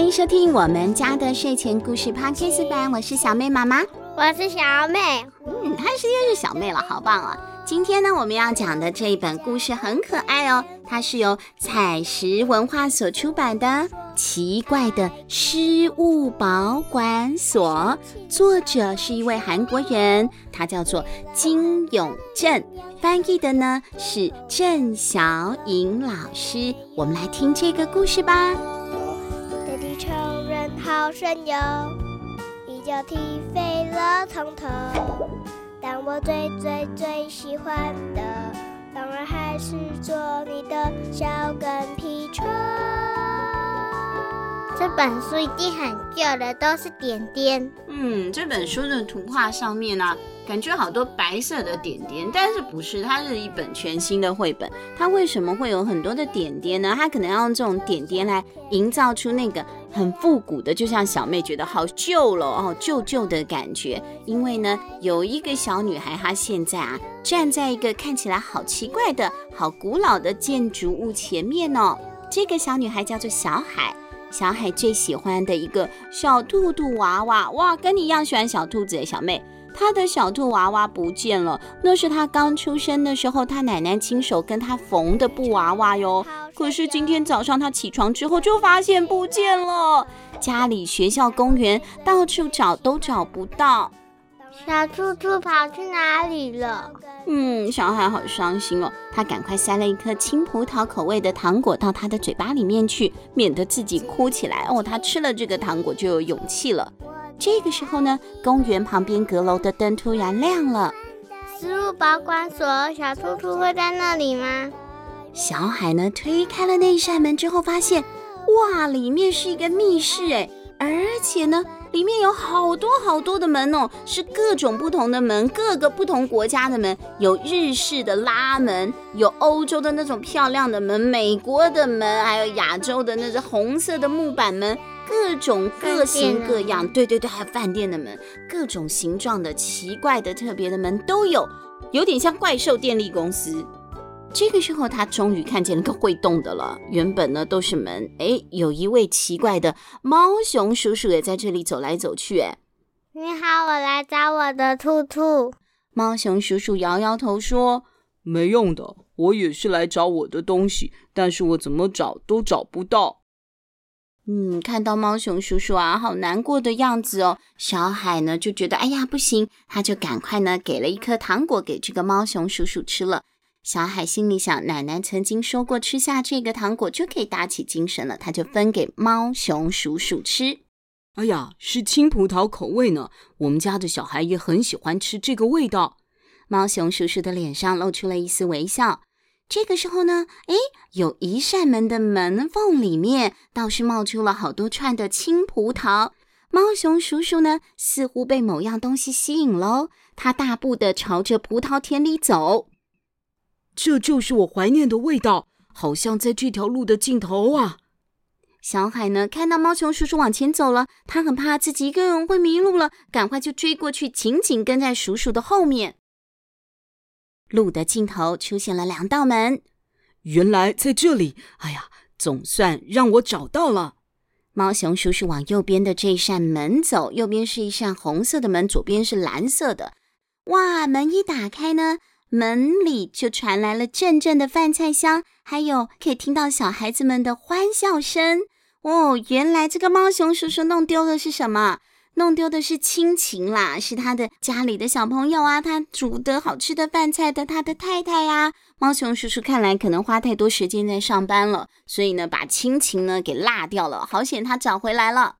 迎收听我们家的睡前故事 Podcast 版，我是小妹妈妈，我是小妹，嗯，她是又是小妹了，好棒啊！今天呢，我们要讲的这一本故事很可爱哦，它是由采石文化所出版的《奇怪的失物保管所》，作者是一位韩国人，他叫做金永镇，翻译的呢是郑小颖老师。我们来听这个故事吧。好神游，一脚踢飞了从头。但我最最最喜欢的，当然还是做你的小跟屁虫。这本书一定很旧了，都是点点。嗯，这本书的图画上面呢、啊，感觉好多白色的点点，但是不是？它是一本全新的绘本。它为什么会有很多的点点呢？它可能要用这种点点来营造出那个。很复古的，就像小妹觉得好旧了哦，旧旧的感觉。因为呢，有一个小女孩，她现在啊站在一个看起来好奇怪的好古老的建筑物前面哦。这个小女孩叫做小海，小海最喜欢的一个小兔兔娃娃，哇，跟你一样喜欢小兔子诶，小妹。她的小兔娃娃不见了，那是他刚出生的时候，他奶奶亲手跟他缝的布娃娃哟。可是今天早上他起床之后就发现不见了，家里、学校、公园到处找都找不到。小兔兔跑去哪里了？嗯，小海好伤心哦，他赶快塞了一颗青葡萄口味的糖果到他的嘴巴里面去，免得自己哭起来。哦，他吃了这个糖果就有勇气了。这个时候呢，公园旁边阁楼的灯突然亮了。失物保管所，小兔兔会在那里吗？小海呢，推开了那一扇门之后，发现，哇，里面是一个密室诶，而且呢，里面有好多好多的门哦，是各种不同的门，各个不同国家的门，有日式的拉门，有欧洲的那种漂亮的门，美国的门，还有亚洲的那种红色的木板门。各种各型各样，对对对，还有饭店的门，各种形状的奇怪的特别的门都有，有点像怪兽电力公司。这个时候，他终于看见了个会动的了。原本呢都是门，哎，有一位奇怪的猫熊叔叔也在这里走来走去。哎，你好，我来找我的兔兔。猫熊叔叔摇摇头说：“没用的，我也是来找我的东西，但是我怎么找都找不到。”嗯，看到猫熊叔叔啊，好难过的样子哦。小海呢就觉得，哎呀，不行，他就赶快呢给了一颗糖果给这个猫熊叔叔吃了。小海心里想，奶奶曾经说过，吃下这个糖果就可以打起精神了，他就分给猫熊鼠鼠吃。哎呀，是青葡萄口味呢，我们家的小孩也很喜欢吃这个味道。猫熊叔叔的脸上露出了一丝微笑。这个时候呢，诶，有一扇门的门缝里面倒是冒出了好多串的青葡萄。猫熊叔叔呢，似乎被某样东西吸引喽，他大步的朝着葡萄田里走。这就是我怀念的味道，好像在这条路的尽头啊！小海呢，看到猫熊叔叔往前走了，他很怕自己一个人会迷路了，赶快就追过去，紧紧跟在叔叔的后面。路的尽头出现了两道门，原来在这里。哎呀，总算让我找到了。猫熊叔叔往右边的这扇门走，右边是一扇红色的门，左边是蓝色的。哇，门一打开呢，门里就传来了阵阵的饭菜香，还有可以听到小孩子们的欢笑声。哦，原来这个猫熊叔叔弄丢的是什么？弄丢的是亲情啦，是他的家里的小朋友啊，他煮的好吃的饭菜的他的太太呀、啊。猫熊叔叔看来可能花太多时间在上班了，所以呢，把亲情呢给落掉了。好险他找回来了，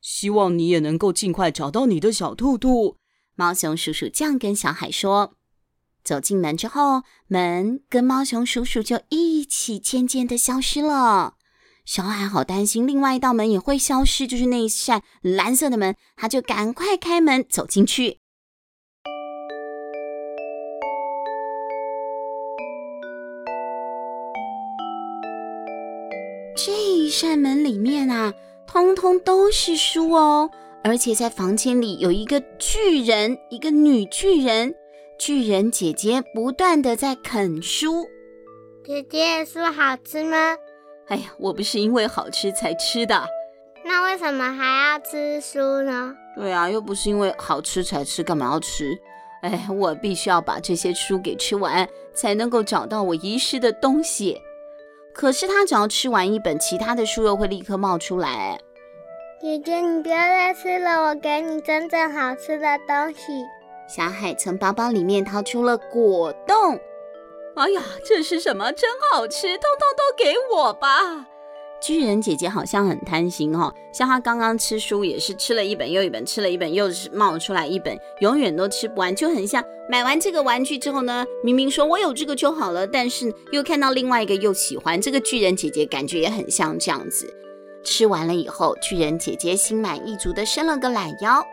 希望你也能够尽快找到你的小兔兔。猫熊叔叔这样跟小海说。走进门之后，门跟猫熊叔叔就一起渐渐的消失了。小海好担心，另外一道门也会消失，就是那一扇蓝色的门，他就赶快开门走进去。这一扇门里面啊，通通都是书哦，而且在房间里有一个巨人，一个女巨人，巨人姐姐不断的在啃书。姐姐，书好吃吗？哎呀，我不是因为好吃才吃的。那为什么还要吃书呢？对啊，又不是因为好吃才吃，干嘛要吃？哎，我必须要把这些书给吃完，才能够找到我遗失的东西。可是他只要吃完一本，其他的书又会立刻冒出来。姐姐，你不要再吃了，我给你真正好吃的东西。小海从包包里面掏出了果冻。哎呀，这是什么？真好吃，通通都给我吧！巨人姐姐好像很贪心哦，像她刚刚吃书也是吃了一本又一本，吃了一本又是冒出来一本，永远都吃不完，就很像买完这个玩具之后呢，明明说我有这个就好了，但是又看到另外一个又喜欢，这个巨人姐姐感觉也很像这样子。吃完了以后，巨人姐姐心满意足的伸了个懒腰。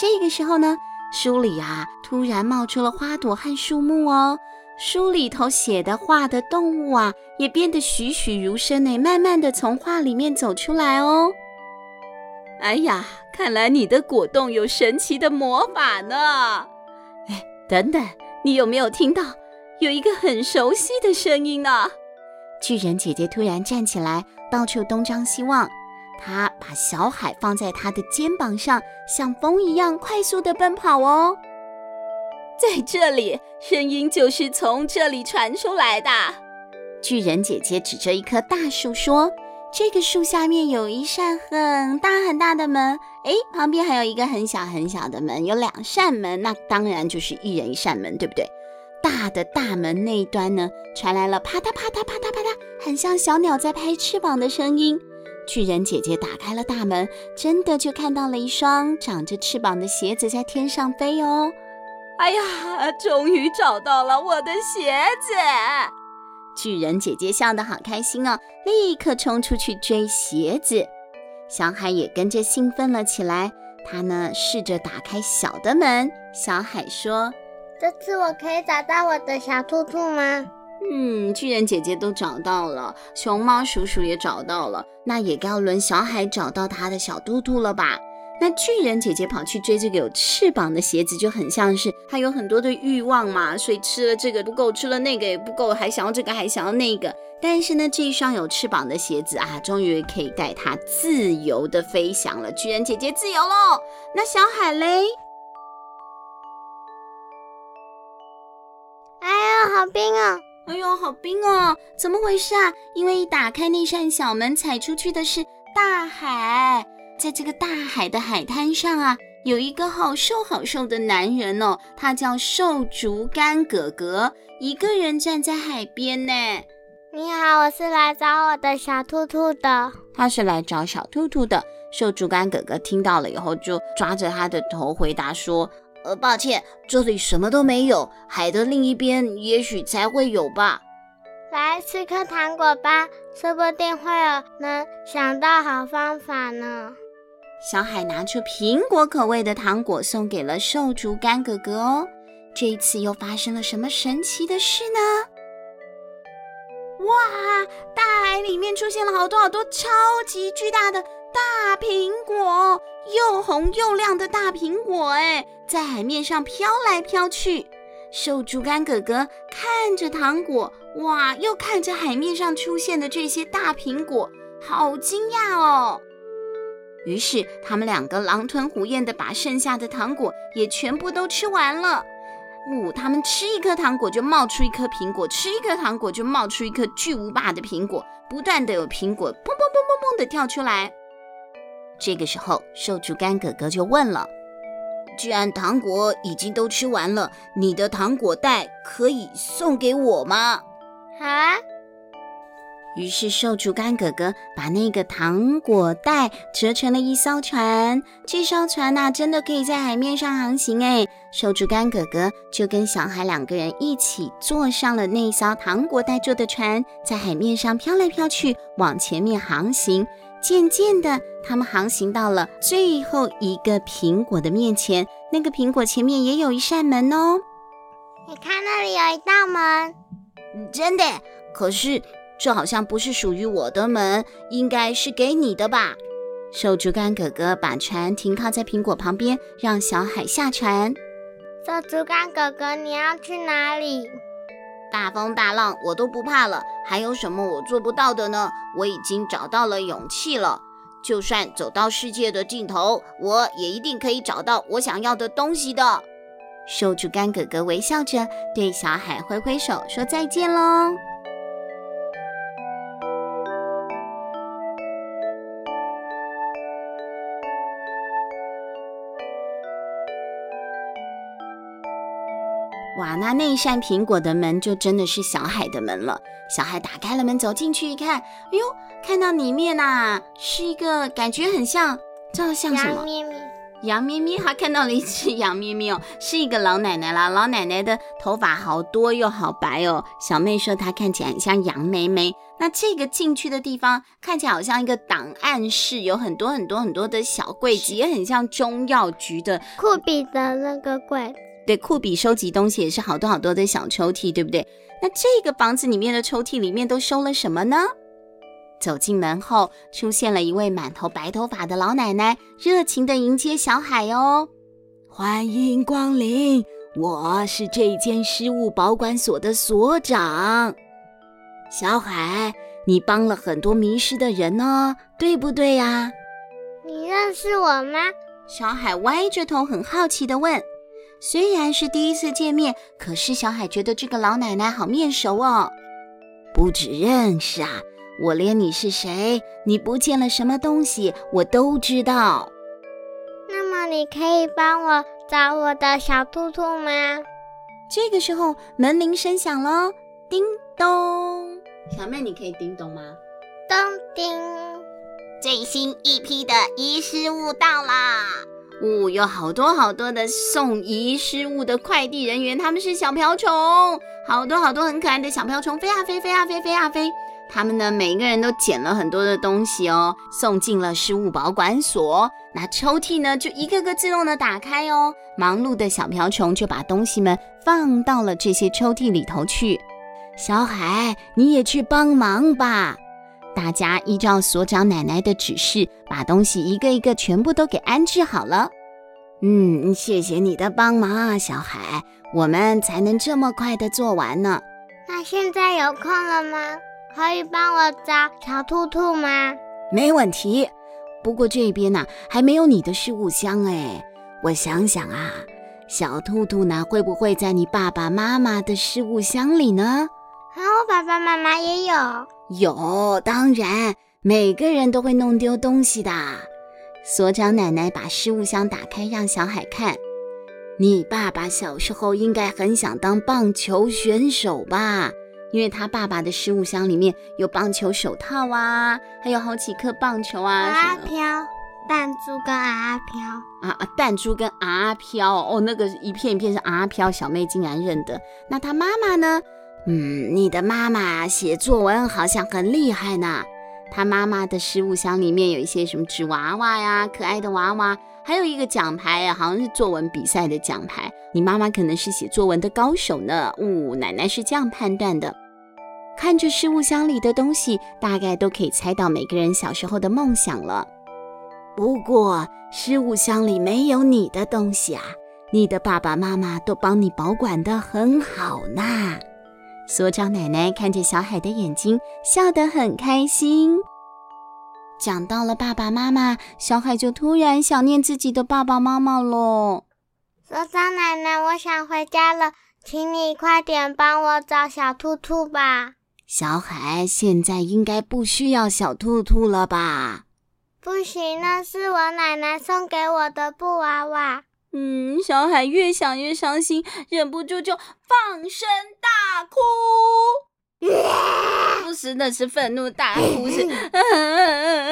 这个时候呢，书里啊突然冒出了花朵和树木哦。书里头写的画的动物啊，也变得栩栩如生呢，慢慢的从画里面走出来哦。哎呀，看来你的果冻有神奇的魔法呢！哎，等等，你有没有听到有一个很熟悉的声音呢？巨人姐姐突然站起来，到处东张西望，她把小海放在他的肩膀上，像风一样快速的奔跑哦。在这里，声音就是从这里传出来的。巨人姐姐指着一棵大树说：“这个树下面有一扇很大很大的门，哎，旁边还有一个很小很小的门，有两扇门，那当然就是一人一扇门，对不对？大的大门那一端呢，传来了啪嗒啪嗒啪嗒啪嗒，很像小鸟在拍翅膀的声音。巨人姐姐打开了大门，真的就看到了一双长着翅膀的鞋子在天上飞哦。”哎呀，终于找到了我的鞋子！巨人姐姐笑得好开心哦，立刻冲出去追鞋子。小海也跟着兴奋了起来。他呢，试着打开小的门。小海说：“这次我可以找到我的小兔兔吗？”嗯，巨人姐姐都找到了，熊猫叔叔也找到了，那也该轮小海找到他的小肚肚了吧？那巨人姐姐跑去追这个有翅膀的鞋子，就很像是她有很多的欲望嘛，所以吃了这个不够，吃了那个也不够，还想要这个，还想要那个。但是呢，这一双有翅膀的鞋子啊，终于可以带她自由的飞翔了。巨人姐姐自由喽！那小海嘞？哎呦，好冰哦！哎呦，好冰哦！怎么回事啊？因为一打开那扇小门，踩出去的是大海。在这个大海的海滩上啊，有一个好瘦好瘦的男人哦，他叫瘦竹竿哥哥，一个人站在海边呢。你好，我是来找我的小兔兔的。他是来找小兔兔的。瘦竹竿哥哥听到了以后，就抓着他的头回答说：“呃，抱歉，这里什么都没有，海的另一边也许才会有吧。”来吃颗糖果吧，说不定会有能想到好方法呢。小海拿出苹果口味的糖果送给了瘦竹竿哥哥哦。这一次又发生了什么神奇的事呢？哇！大海里面出现了好多好多超级巨大的大苹果，又红又亮的大苹果，哎，在海面上飘来飘去。瘦竹竿哥哥看着糖果，哇，又看着海面上出现的这些大苹果，好惊讶哦。于是他们两个狼吞虎咽的把剩下的糖果也全部都吃完了。呜、哦，他们吃一颗糖果就冒出一颗苹果，吃一颗糖果就冒出一颗巨无霸的苹果，不断的有苹果砰砰砰砰砰的跳出来。这个时候，瘦竹竿哥哥就问了：“既然糖果已经都吃完了，你的糖果袋可以送给我吗？”啊。于是瘦竹竿哥哥把那个糖果袋折成了一艘船，这艘船呐、真的可以在海面上航行哎！瘦竹竿哥哥就跟小海两个人一起坐上了那艘糖果袋做的船，在海面上飘来飘去，往前面航行。渐渐的，他们航行到了最后一个苹果的面前，那个苹果前面也有一扇门哦。你看那里有一道门，真的？可是。这好像不是属于我的门，应该是给你的吧？瘦竹竿哥哥把船停靠在苹果旁边，让小海下船。瘦竹竿哥哥，你要去哪里？大风大浪我都不怕了，还有什么我做不到的呢？我已经找到了勇气了。就算走到世界的尽头，我也一定可以找到我想要的东西的。瘦竹竿哥哥微笑着对小海挥挥手，说再见喽。哇，那一扇苹果的门就真的是小海的门了。小海打开了门，走进去一看，哎呦，看到里面呐、啊，是一个感觉很像，这像什么？羊咩咩。羊咩咩，他看到了一只羊咩咩哦，是一个老奶奶啦。老奶奶的头发好多又好白哦。小妹说她看起来很像杨梅梅。那这个进去的地方看起来好像一个档案室，有很多很多很多的小柜子，也很像中药局的酷比的那个柜子。对，库比收集东西也是好多好多的小抽屉，对不对？那这个房子里面的抽屉里面都收了什么呢？走进门后，出现了一位满头白头发的老奶奶，热情的迎接小海哦。欢迎光临，我是这间失物保管所的所长。小海，你帮了很多迷失的人哦，对不对呀？你认识我吗？小海歪着头，很好奇地问。虽然是第一次见面，可是小海觉得这个老奶奶好面熟哦。不只认识啊，我连你是谁，你不见了什么东西，我都知道。那么你可以帮我找我的小兔兔吗？这个时候门铃声响了，叮咚。小妹，你可以叮咚吗？咚叮。最新一批的遗失物到啦！呜，有好多好多的送遗失物的快递人员，他们是小瓢虫，好多好多很可爱的小瓢虫，飞啊飞，飞啊飞，飞啊飞。他们呢，每一个人都捡了很多的东西哦，送进了失物保管所。那抽屉呢，就一个个自动的打开哦。忙碌的小瓢虫就把东西们放到了这些抽屉里头去。小海，你也去帮忙吧。大家依照所长奶奶的指示，把东西一个一个全部都给安置好了。嗯，谢谢你的帮忙啊，小海，我们才能这么快的做完呢。那现在有空了吗？可以帮我找小兔兔吗？没问题。不过这边呢，还没有你的事物箱哎。我想想啊，小兔兔呢，会不会在你爸爸妈妈的事物箱里呢？啊，我爸爸妈妈也有。有，当然，每个人都会弄丢东西的。所长奶奶把失物箱打开，让小海看。你爸爸小时候应该很想当棒球选手吧？因为他爸爸的失物箱里面有棒球手套啊，还有好几颗棒球啊。阿飘，弹珠跟阿飘啊啊，弹珠跟阿飘哦，那个一片一片是阿飘，小妹竟然认得。那他妈妈呢？嗯，你的妈妈写作文好像很厉害呢。她妈妈的失物箱里面有一些什么纸娃娃呀，可爱的娃娃，还有一个奖牌，好像是作文比赛的奖牌。你妈妈可能是写作文的高手呢。呜、奶奶是这样判断的。看着失物箱里的东西，大概都可以猜到每个人小时候的梦想了。不过，失物箱里没有你的东西啊，你的爸爸妈妈都帮你保管得很好呢。所长奶奶看着小海的眼睛，笑得很开心。讲到了爸爸妈妈，小海就突然想念自己的爸爸妈妈了。所长奶奶，我想回家了，请你快点帮我找小兔兔吧。小海，现在应该不需要小兔兔了吧？不行，那是我奶奶送给我的布娃娃。嗯，小海越想越伤心，忍不住就放声大哭。不是，那是愤怒大哭，是，嗯嗯嗯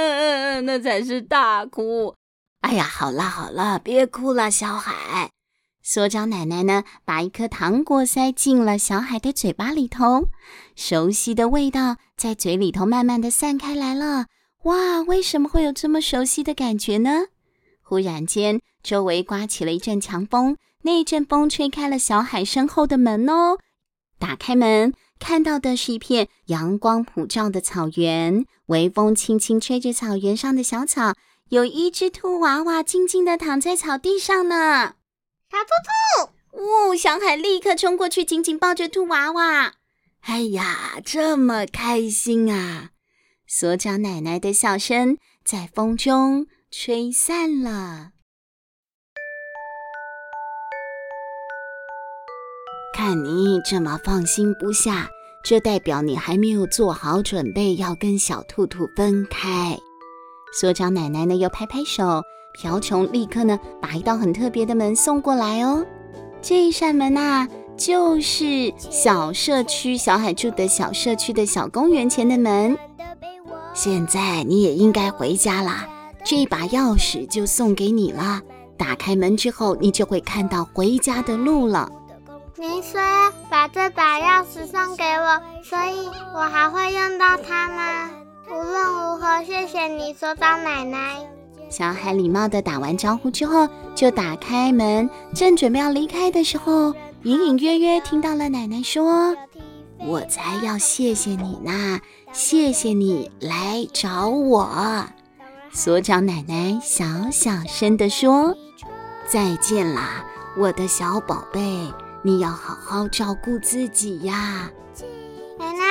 嗯那才是大哭。哎呀，好了好了，别哭了，小海。所长奶奶呢，把一颗糖果塞进了小海的嘴巴里头，熟悉的味道在嘴里头慢慢的散开来了。哇，为什么会有这么熟悉的感觉呢？忽然间，周围刮起了一阵强风，那一阵风吹开了小海身后的门哦。打开门，看到的是一片阳光普照的草原，微风轻轻吹着草原上的小草，有一只兔娃娃静静地躺在草地上呢。小兔兔，呜！小海立刻冲过去，紧紧抱着兔娃娃。哎呀，这么开心啊！所长奶奶的笑声在风中吹散了。看你这么放心不下，这代表你还没有做好准备要跟小兔兔分开。所长奶奶呢，又拍拍手，瓢虫立刻呢把一道很特别的门送过来哦。这一扇门呐、啊，就是小社区小海住的小社区的小公园前的门。现在你也应该回家啦，这把钥匙就送给你了。打开门之后，你就会看到回家的路了。您说把这把钥匙送给我，所以我还会用到它吗？无论如何，谢谢你，所长奶奶。小海礼貌地打完招呼之后，就打开门，正准备要离开的时候，隐隐约约听到了奶奶说：“我才要谢谢你呢，谢谢你来找我。”所长奶奶小小声地说：“再见啦，我的小宝贝。”你要好好照顾自己呀，奶奶。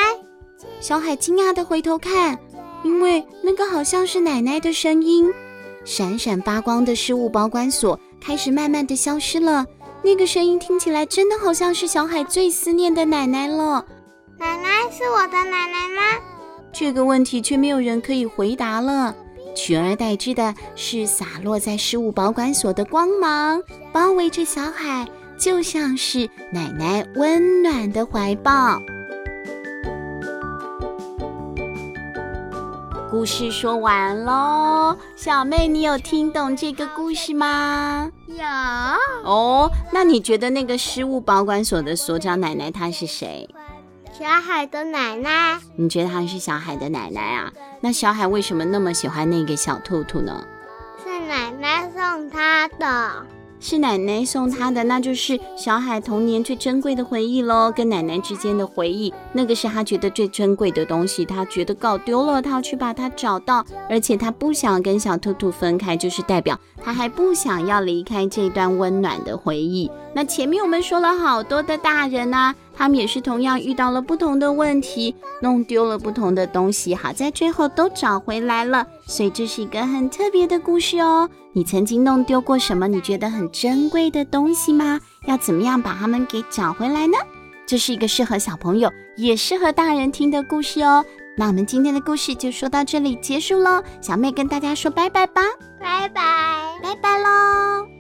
小海惊讶地回头看，因为那个好像是奶奶的声音。闪闪发光的失物保管所开始慢慢地消失了，那个声音听起来真的好像是小海最思念的奶奶了。奶奶是我的奶奶吗？这个问题却没有人可以回答了，取而代之的是洒落在失物保管所的光芒，包围着小海。就像是奶奶温暖的怀抱。故事说完喽，小妹，你有听懂这个故事吗？有。哦，那你觉得那个失物保管所的所长奶奶她是谁？小海的奶奶。你觉得她是小海的奶奶啊？那小海为什么那么喜欢那个小兔兔呢？是奶奶送他的。是奶奶送他的，那就是小海童年最珍贵的回忆喽，跟奶奶之间的回忆，那个是他觉得最珍贵的东西，他觉得搞丢了，他要去把它找到，而且他不想跟小兔兔分开，就是代表他还不想要离开这段温暖的回忆。那前面我们说了好多的大人啊。他们也是同样遇到了不同的问题，弄丢了不同的东西，好在最后都找回来了。所以这是一个很特别的故事哦。你曾经弄丢过什么你觉得很珍贵的东西吗？要怎么样把它们给找回来呢？这是一个适合小朋友也适合大人听的故事哦。那我们今天的故事就说到这里结束喽。小妹跟大家说拜拜吧，拜拜。